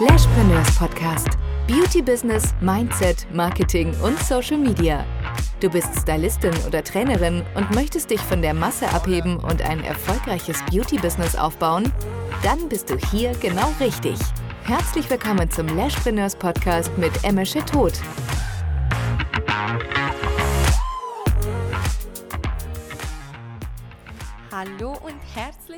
Lashpreneurs Podcast. Beauty Business, Mindset, Marketing und Social Media. Du bist Stylistin oder Trainerin und möchtest dich von der Masse abheben und ein erfolgreiches Beauty Business aufbauen? Dann bist du hier genau richtig. Herzlich willkommen zum Lashpreneurs Podcast mit Emesche Tod.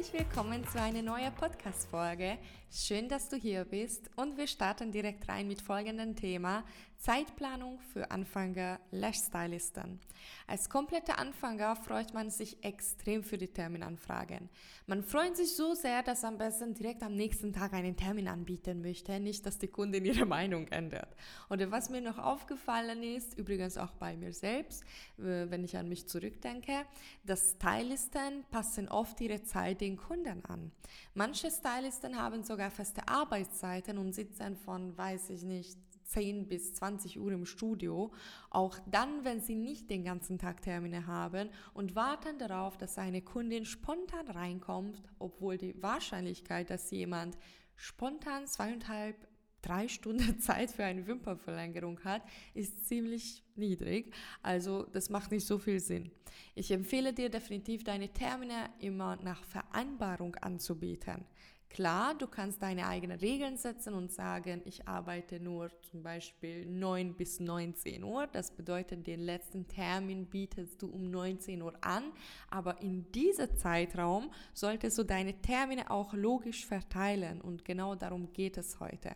Herzlich willkommen zu einer neuen Podcast-Folge. Schön, dass du hier bist und wir starten direkt rein mit folgendem Thema: Zeitplanung für Anfänger Lash-Stylisten. Als kompletter Anfänger freut man sich extrem für die Terminanfragen. Man freut sich so sehr, dass am besten direkt am nächsten Tag einen Termin anbieten möchte, nicht, dass die Kundin ihre Meinung ändert. Oder was mir noch aufgefallen ist, übrigens auch bei mir selbst, wenn ich an mich zurückdenke, dass Stylisten passen oft ihre Zeit den Kunden an. Manche Stylisten haben sogar feste Arbeitszeiten und sitzen von, weiß ich nicht, 10 bis 20 Uhr im Studio, auch dann, wenn sie nicht den ganzen Tag Termine haben und warten darauf, dass eine Kundin spontan reinkommt, obwohl die Wahrscheinlichkeit, dass jemand spontan zweieinhalb, drei Stunden Zeit für eine Wimpernverlängerung hat, ist ziemlich niedrig. Also das macht nicht so viel Sinn. Ich empfehle dir definitiv, deine Termine immer nach Vereinbarung anzubieten. Klar, du kannst deine eigenen Regeln setzen und sagen, ich arbeite nur zum Beispiel 9 bis 19 Uhr. Das bedeutet, den letzten Termin bietest du um 19 Uhr an. Aber in diesem Zeitraum solltest du deine Termine auch logisch verteilen. Und genau darum geht es heute.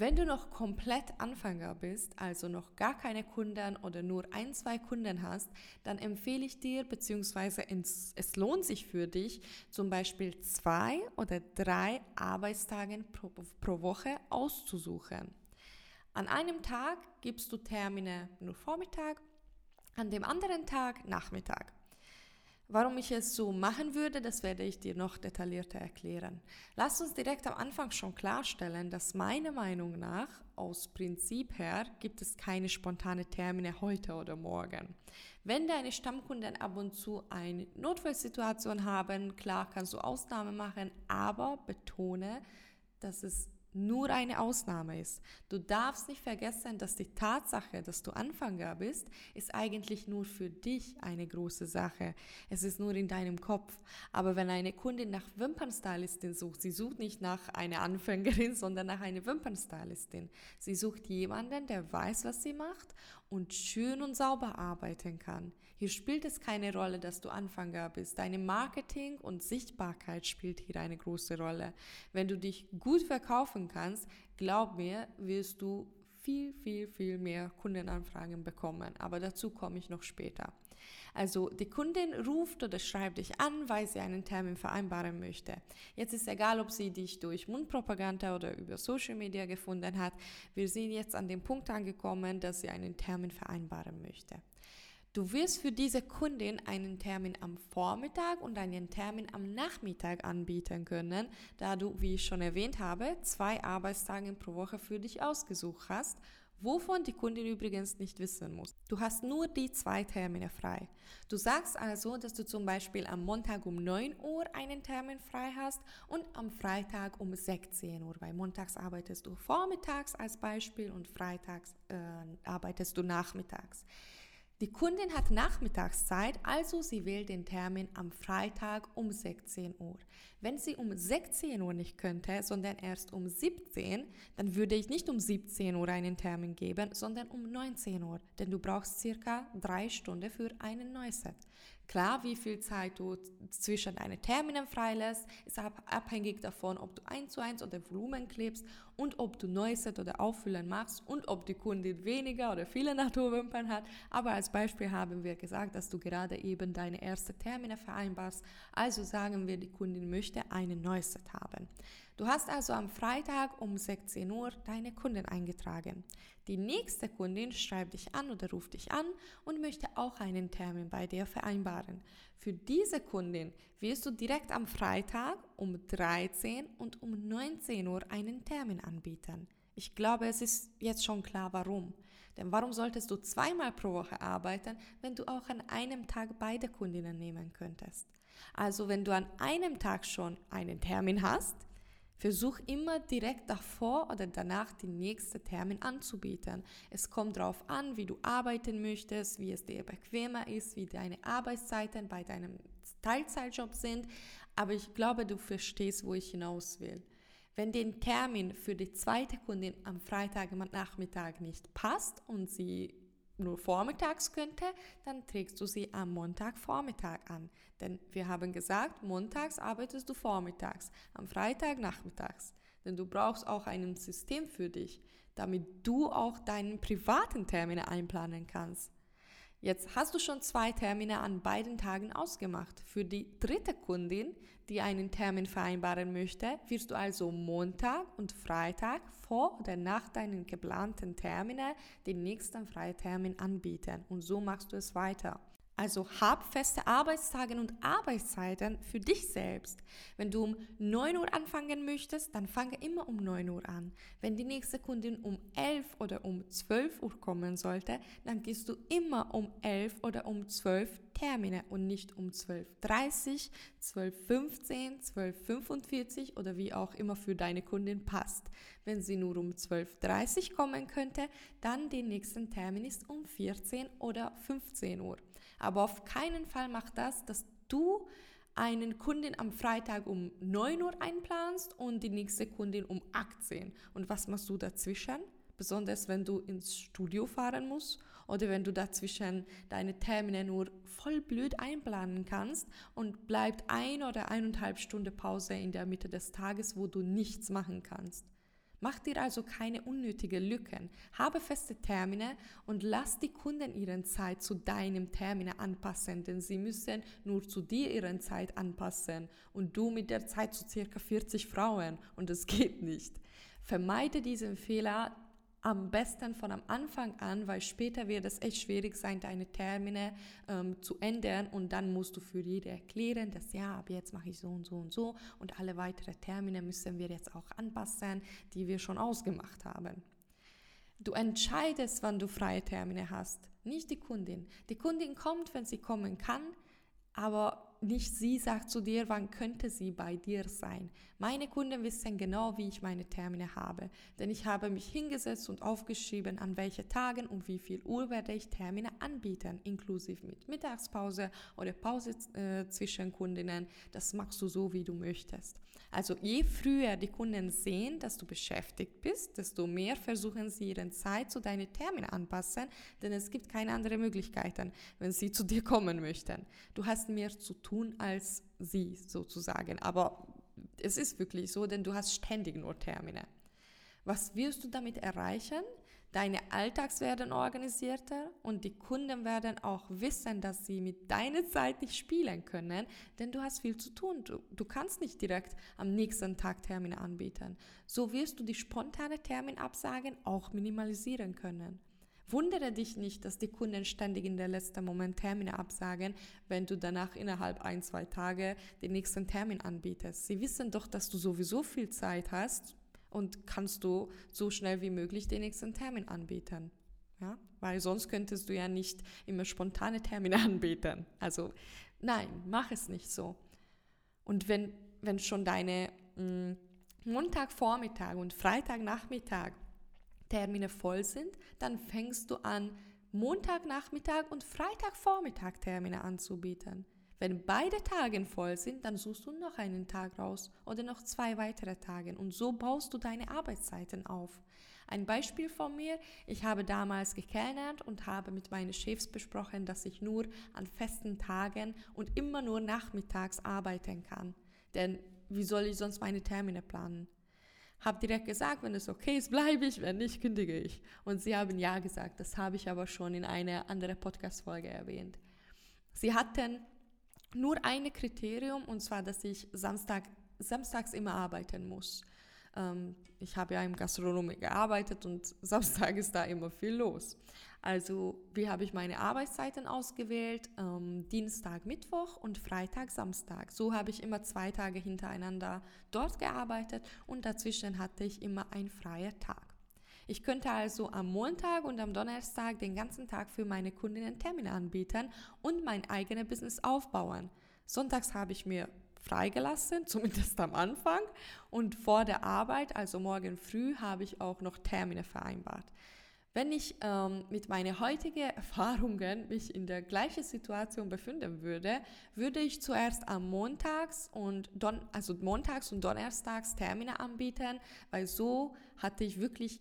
Wenn du noch komplett Anfänger bist, also noch gar keine Kunden oder nur ein, zwei Kunden hast, dann empfehle ich dir, beziehungsweise es lohnt sich für dich, zum Beispiel zwei oder drei Arbeitstage pro, pro Woche auszusuchen. An einem Tag gibst du Termine nur Vormittag, an dem anderen Tag Nachmittag. Warum ich es so machen würde, das werde ich dir noch detaillierter erklären. Lass uns direkt am Anfang schon klarstellen, dass meiner Meinung nach aus Prinzip her gibt es keine spontane Termine heute oder morgen. Wenn deine Stammkunden ab und zu eine Notfallsituation haben, klar kannst du Ausnahmen machen, aber betone, dass es nur eine Ausnahme ist. Du darfst nicht vergessen, dass die Tatsache, dass du Anfänger bist, ist eigentlich nur für dich eine große Sache. Es ist nur in deinem Kopf. Aber wenn eine Kundin nach Wimpernstylistin sucht, sie sucht nicht nach einer Anfängerin, sondern nach einer Wimpernstylistin. Sie sucht jemanden, der weiß, was sie macht und schön und sauber arbeiten kann. Hier spielt es keine Rolle, dass du Anfänger bist. Deine Marketing und Sichtbarkeit spielt hier eine große Rolle. Wenn du dich gut verkaufen kannst, glaub mir, wirst du viel, viel, viel mehr Kundenanfragen bekommen. Aber dazu komme ich noch später. Also die Kundin ruft oder schreibt dich an, weil sie einen Termin vereinbaren möchte. Jetzt ist egal, ob sie dich durch Mundpropaganda oder über Social Media gefunden hat. Wir sind jetzt an dem Punkt angekommen, dass sie einen Termin vereinbaren möchte. Du wirst für diese Kundin einen Termin am Vormittag und einen Termin am Nachmittag anbieten können, da du, wie ich schon erwähnt habe, zwei Arbeitstage pro Woche für dich ausgesucht hast, wovon die Kundin übrigens nicht wissen muss. Du hast nur die zwei Termine frei. Du sagst also, dass du zum Beispiel am Montag um 9 Uhr einen Termin frei hast und am Freitag um 16 Uhr, weil montags arbeitest du vormittags als Beispiel und freitags äh, arbeitest du nachmittags. Die Kundin hat Nachmittagszeit, also sie wählt den Termin am Freitag um 16 Uhr. Wenn sie um 16 Uhr nicht könnte, sondern erst um 17, dann würde ich nicht um 17 Uhr einen Termin geben, sondern um 19 Uhr, denn du brauchst circa drei Stunden für einen Neuset. Klar, wie viel Zeit du zwischen deinen Terminen freilässt, ist abhängig davon, ob du 1 zu 1 oder Volumen klebst und ob du Neuset oder Auffüllen machst und ob die Kundin weniger oder viele Naturwimpern hat. Aber als Beispiel haben wir gesagt, dass du gerade eben deine ersten Termine vereinbarst. Also sagen wir, die Kundin möchte einen Neuset haben. Du hast also am Freitag um 16 Uhr deine Kundin eingetragen. Die nächste Kundin schreibt dich an oder ruft dich an und möchte auch einen Termin bei dir vereinbaren. Für diese Kundin wirst du direkt am Freitag um 13 und um 19 Uhr einen Termin anbieten. Ich glaube, es ist jetzt schon klar, warum. Denn warum solltest du zweimal pro Woche arbeiten, wenn du auch an einem Tag beide Kundinnen nehmen könntest? Also wenn du an einem Tag schon einen Termin hast, Versuch immer direkt davor oder danach den nächsten Termin anzubieten. Es kommt darauf an, wie du arbeiten möchtest, wie es dir bequemer ist, wie deine Arbeitszeiten bei deinem Teilzeitjob sind. Aber ich glaube, du verstehst, wo ich hinaus will. Wenn den Termin für die zweite Kundin am Freitagnachmittag nicht passt und sie nur vormittags könnte, dann trägst du sie am Montagvormittag an. Denn wir haben gesagt, montags arbeitest du vormittags, am Freitag nachmittags. Denn du brauchst auch ein System für dich, damit du auch deinen privaten Termine einplanen kannst. Jetzt hast du schon zwei Termine an beiden Tagen ausgemacht. Für die dritte Kundin, die einen Termin vereinbaren möchte, wirst du also Montag und Freitag vor oder nach deinen geplanten Termine den nächsten Freitermin anbieten. Und so machst du es weiter. Also hab feste Arbeitstage und Arbeitszeiten für dich selbst. Wenn du um 9 Uhr anfangen möchtest, dann fange immer um 9 Uhr an. Wenn die nächste Kundin um 11 oder um 12 Uhr kommen sollte, dann gehst du immer um 11 oder um 12 Termine und nicht um 12.30, 12.15, 12.45 oder wie auch immer für deine Kundin passt. Wenn sie nur um 12.30 kommen könnte, dann den nächsten Termin ist um 14 oder 15 Uhr. Aber auf keinen Fall mach das, dass du einen Kundin am Freitag um 9 Uhr einplanst und die nächste Kundin um 18. Und was machst du dazwischen? Besonders wenn du ins Studio fahren musst oder wenn du dazwischen deine Termine nur voll blöd einplanen kannst und bleibt ein oder eineinhalb Stunden Pause in der Mitte des Tages, wo du nichts machen kannst. Mach dir also keine unnötigen Lücken. Habe feste Termine und lass die Kunden ihren Zeit zu deinem Termine anpassen, denn sie müssen nur zu dir ihren Zeit anpassen und du mit der Zeit zu circa 40 Frauen und es geht nicht. Vermeide diesen Fehler, am besten von am Anfang an, weil später wird es echt schwierig sein, deine Termine ähm, zu ändern und dann musst du für jede erklären, dass ja, ab jetzt mache ich so und so und so und alle weiteren Termine müssen wir jetzt auch anpassen, die wir schon ausgemacht haben. Du entscheidest, wann du freie Termine hast, nicht die Kundin. Die Kundin kommt, wenn sie kommen kann, aber nicht sie sagt zu dir, wann könnte sie bei dir sein. Meine Kunden wissen genau, wie ich meine Termine habe, denn ich habe mich hingesetzt und aufgeschrieben, an welche Tagen und wie viel Uhr werde ich Termine anbieten, inklusive mit Mittagspause oder Pause äh, zwischen Kundinnen. Das machst du so, wie du möchtest. Also je früher die Kunden sehen, dass du beschäftigt bist, desto mehr versuchen sie ihre Zeit zu deinen Terminen anpassen, denn es gibt keine anderen Möglichkeiten, wenn sie zu dir kommen möchten. Du hast mehr zu tun als sie sozusagen, aber es ist wirklich so, denn du hast ständig nur Termine. Was wirst du damit erreichen? Deine Alltags werden organisierter und die Kunden werden auch wissen, dass sie mit deiner Zeit nicht spielen können, denn du hast viel zu tun. Du, du kannst nicht direkt am nächsten Tag Termine anbieten. So wirst du die spontane Terminabsagen auch minimalisieren können. Wundere dich nicht, dass die Kunden ständig in der letzten Moment Termine absagen, wenn du danach innerhalb ein, zwei Tage den nächsten Termin anbietest. Sie wissen doch, dass du sowieso viel Zeit hast und kannst du so schnell wie möglich den nächsten Termin anbieten. Ja? Weil sonst könntest du ja nicht immer spontane Termine anbieten. Also nein, mach es nicht so. Und wenn, wenn schon deine mh, mm, Montagvormittag und Freitagnachmittag Termine voll sind, dann fängst du an, Montagnachmittag und Freitagvormittag Termine anzubieten. Wenn beide Tage voll sind, dann suchst du noch einen Tag raus oder noch zwei weitere Tage und so baust du deine Arbeitszeiten auf. Ein Beispiel von mir, ich habe damals gekellnert und habe mit meinen Chefs besprochen, dass ich nur an festen Tagen und immer nur nachmittags arbeiten kann. Denn wie soll ich sonst meine Termine planen? Hab direkt gesagt, wenn es okay ist, bleibe ich, wenn nicht, kündige ich. Und sie haben ja gesagt, das habe ich aber schon in einer anderen Podcast-Folge erwähnt. Sie hatten nur ein Kriterium und zwar, dass ich Samstag, samstags immer arbeiten muss. Ähm, ich habe ja im Gastronomie gearbeitet und Samstag ist da immer viel los. Also wie habe ich meine Arbeitszeiten ausgewählt? Ähm, Dienstag, Mittwoch und Freitag, Samstag. So habe ich immer zwei Tage hintereinander dort gearbeitet und dazwischen hatte ich immer einen freien Tag. Ich könnte also am Montag und am Donnerstag den ganzen Tag für meine Kundinnen Termine anbieten und mein eigenes Business aufbauen. Sonntags habe ich mir freigelassen, zumindest am Anfang. Und vor der Arbeit, also morgen früh, habe ich auch noch Termine vereinbart. Wenn ich ähm, mit meinen heutigen Erfahrungen mich in der gleichen Situation befinden würde, würde ich zuerst am Montags und Don also Montags und Donnerstags Termine anbieten, weil so hatte ich wirklich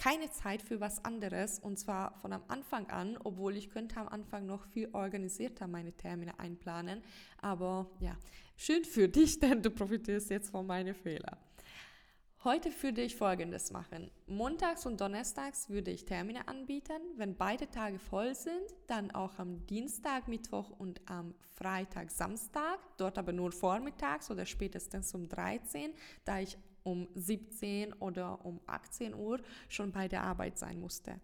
keine Zeit für was anderes und zwar von am Anfang an, obwohl ich könnte am Anfang noch viel organisierter meine Termine einplanen. Aber ja, schön für dich, denn du profitierst jetzt von meinen Fehlern. Heute würde ich Folgendes machen. Montags und Donnerstags würde ich Termine anbieten. Wenn beide Tage voll sind, dann auch am Dienstag, Mittwoch und am Freitag, Samstag. Dort aber nur vormittags oder spätestens um 13, da ich um 17 oder um 18 Uhr schon bei der Arbeit sein musste.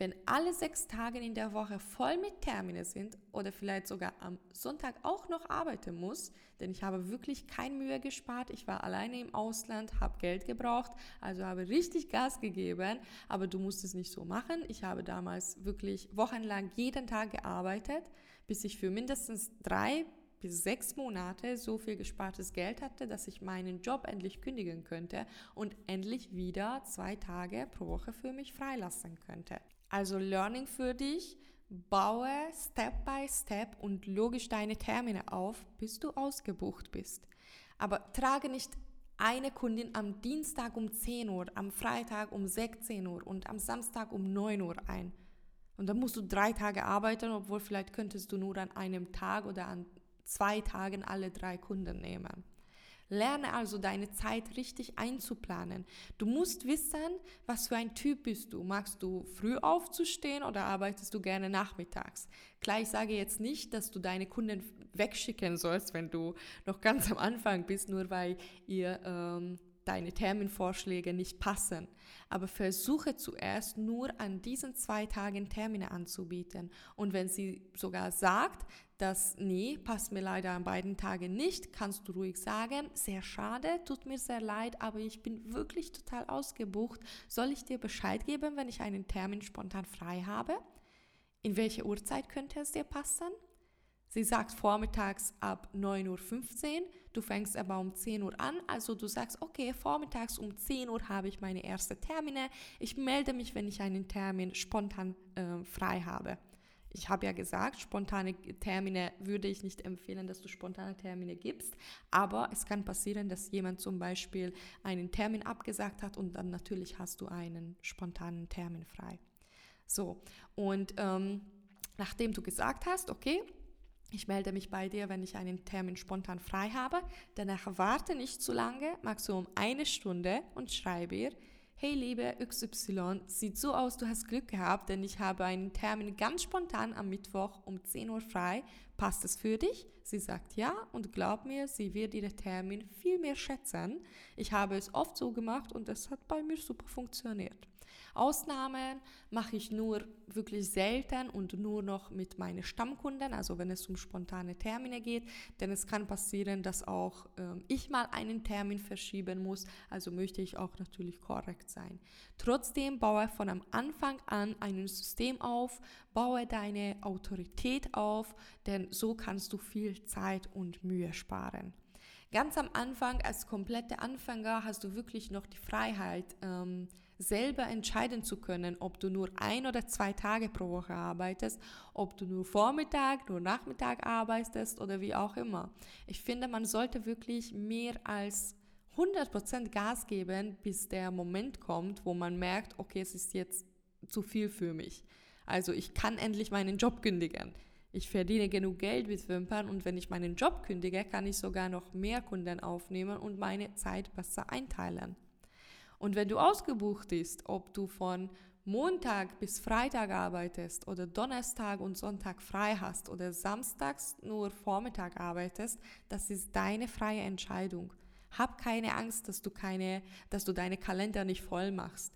Wenn alle sechs Tage in der Woche voll mit Termine sind oder vielleicht sogar am Sonntag auch noch arbeiten muss, denn ich habe wirklich keine Mühe gespart, ich war alleine im Ausland, habe Geld gebraucht, also habe richtig Gas gegeben, aber du musst es nicht so machen. Ich habe damals wirklich wochenlang jeden Tag gearbeitet, bis ich für mindestens drei bis sechs Monate so viel gespartes Geld hatte, dass ich meinen Job endlich kündigen könnte und endlich wieder zwei Tage pro Woche für mich freilassen könnte. Also Learning für dich, baue Step by Step und logisch deine Termine auf, bis du ausgebucht bist. Aber trage nicht eine Kundin am Dienstag um 10 Uhr, am Freitag um 16 Uhr und am Samstag um 9 Uhr ein. Und dann musst du drei Tage arbeiten, obwohl vielleicht könntest du nur an einem Tag oder an zwei Tagen alle drei Kunden nehmen. Lerne also deine Zeit richtig einzuplanen. Du musst wissen, was für ein Typ bist du. Magst du früh aufzustehen oder arbeitest du gerne nachmittags? Klar, ich sage jetzt nicht, dass du deine Kunden wegschicken sollst, wenn du noch ganz am Anfang bist, nur weil ihr ähm, deine Terminvorschläge nicht passen. Aber versuche zuerst nur an diesen zwei Tagen Termine anzubieten. Und wenn sie sogar sagt, dass nee, passt mir leider an beiden Tagen nicht, kannst du ruhig sagen, sehr schade, tut mir sehr leid, aber ich bin wirklich total ausgebucht. Soll ich dir Bescheid geben, wenn ich einen Termin spontan frei habe? In welche Uhrzeit könnte es dir passen? Sie sagt vormittags ab 9.15 Uhr, du fängst aber um 10 Uhr an, also du sagst, okay, vormittags um 10 Uhr habe ich meine erste Termine, ich melde mich, wenn ich einen Termin spontan äh, frei habe. Ich habe ja gesagt, spontane Termine würde ich nicht empfehlen, dass du spontane Termine gibst, aber es kann passieren, dass jemand zum Beispiel einen Termin abgesagt hat und dann natürlich hast du einen spontanen Termin frei. So, und ähm, nachdem du gesagt hast, okay, ich melde mich bei dir, wenn ich einen Termin spontan frei habe. Danach warte nicht zu lange, maximum eine Stunde und schreibe ihr, hey liebe XY, sieht so aus, du hast Glück gehabt, denn ich habe einen Termin ganz spontan am Mittwoch um 10 Uhr frei. Passt es für dich? Sie sagt ja und glaub mir, sie wird ihren Termin viel mehr schätzen. Ich habe es oft so gemacht und es hat bei mir super funktioniert. Ausnahmen mache ich nur wirklich selten und nur noch mit meinen Stammkunden, also wenn es um spontane Termine geht, denn es kann passieren, dass auch äh, ich mal einen Termin verschieben muss, also möchte ich auch natürlich korrekt sein. Trotzdem baue von am Anfang an ein System auf, baue deine Autorität auf, denn so kannst du viel Zeit und Mühe sparen. Ganz am Anfang als komplette Anfänger hast du wirklich noch die Freiheit, ähm, selber entscheiden zu können, ob du nur ein oder zwei Tage pro Woche arbeitest, ob du nur Vormittag, nur Nachmittag arbeitest oder wie auch immer. Ich finde, man sollte wirklich mehr als 100% Gas geben, bis der Moment kommt, wo man merkt, okay, es ist jetzt zu viel für mich. Also ich kann endlich meinen Job kündigen. Ich verdiene genug Geld mit Wimpern und wenn ich meinen Job kündige, kann ich sogar noch mehr Kunden aufnehmen und meine Zeit besser einteilen. Und wenn du ausgebucht bist, ob du von Montag bis Freitag arbeitest oder Donnerstag und Sonntag frei hast oder samstags nur Vormittag arbeitest, das ist deine freie Entscheidung. Hab keine Angst, dass du keine, dass du deine Kalender nicht voll machst.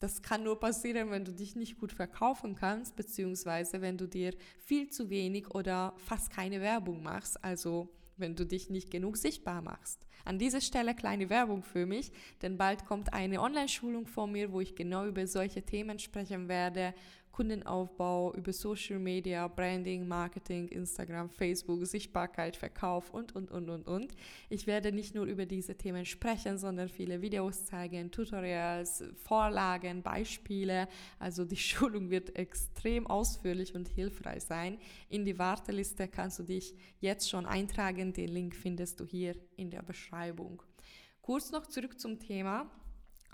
Das kann nur passieren, wenn du dich nicht gut verkaufen kannst, beziehungsweise wenn du dir viel zu wenig oder fast keine Werbung machst, also wenn du dich nicht genug sichtbar machst. An dieser Stelle kleine Werbung für mich, denn bald kommt eine Online-Schulung von mir, wo ich genau über solche Themen sprechen werde Kundenaufbau, über Social Media, Branding, Marketing, Instagram, Facebook, Sichtbarkeit, Verkauf und, und, und, und, und. Ich werde nicht nur über diese Themen sprechen, sondern viele Videos zeigen, Tutorials, Vorlagen, Beispiele. Also die Schulung wird extrem ausführlich und hilfreich sein. In die Warteliste kannst du dich jetzt schon eintragen. Den Link findest du hier in der Beschreibung. Kurz noch zurück zum Thema.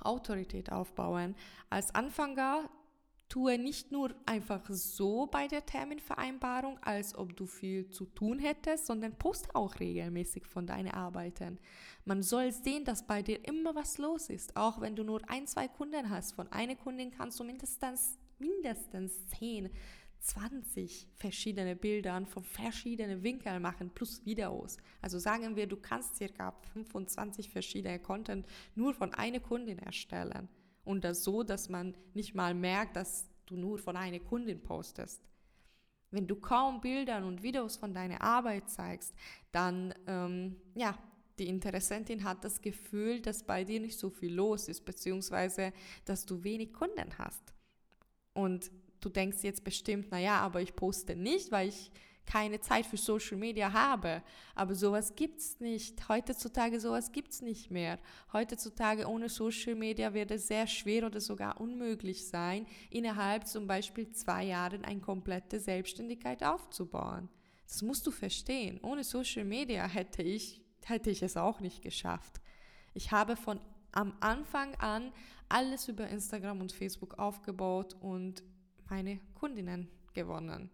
Autorität aufbauen. Als Anfänger tue nicht nur einfach so bei der Terminvereinbarung, als ob du viel zu tun hättest, sondern poste auch regelmäßig von deinen Arbeiten. Man soll sehen, dass bei dir immer was los ist, auch wenn du nur ein, zwei Kunden hast. Von einer Kundin kannst du mindestens, mindestens 10, 20 verschiedene Bilder von verschiedenen Winkeln machen, plus Videos. Also sagen wir, du kannst circa 25 verschiedene Content nur von einer Kundin erstellen. Und das so, dass man nicht mal merkt, dass du nur von einer Kundin postest. Wenn du kaum Bilder und Videos von deiner Arbeit zeigst, dann, ähm, ja, die Interessentin hat das Gefühl, dass bei dir nicht so viel los ist, beziehungsweise, dass du wenig Kunden hast. Und du denkst jetzt bestimmt, naja, aber ich poste nicht, weil ich keine Zeit für Social Media habe. Aber sowas gibt es nicht. Heutzutage sowas gibt es nicht mehr. Heutzutage ohne Social Media wird es sehr schwer oder sogar unmöglich sein, innerhalb zum Beispiel zwei Jahren eine komplette Selbstständigkeit aufzubauen. Das musst du verstehen. Ohne Social Media hätte ich, hätte ich es auch nicht geschafft. Ich habe von am Anfang an alles über Instagram und Facebook aufgebaut und meine Kundinnen gewonnen.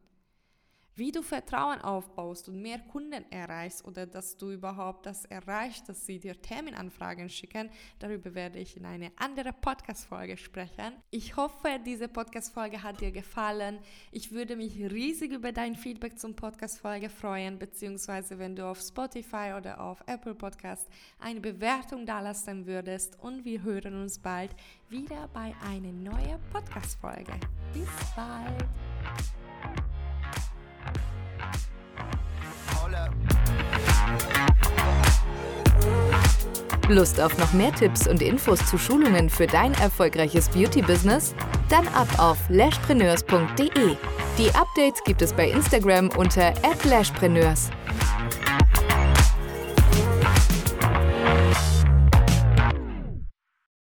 Wie du Vertrauen aufbaust und mehr Kunden erreichst oder dass du überhaupt das erreichst, dass sie dir Terminanfragen schicken, darüber werde ich in eine andere Podcast-Folge sprechen. Ich hoffe, diese Podcast-Folge hat dir gefallen. Ich würde mich riesig über dein Feedback zum Podcast-Folge freuen, beziehungsweise wenn du auf Spotify oder auf Apple Podcast eine Bewertung dalassen würdest und wir hören uns bald wieder bei einer neuen Podcast-Folge. Bis bald! Lust auf noch mehr Tipps und Infos zu Schulungen für dein erfolgreiches Beauty-Business? Dann ab auf lashpreneurs.de. Die Updates gibt es bei Instagram unter @lashpreneurs.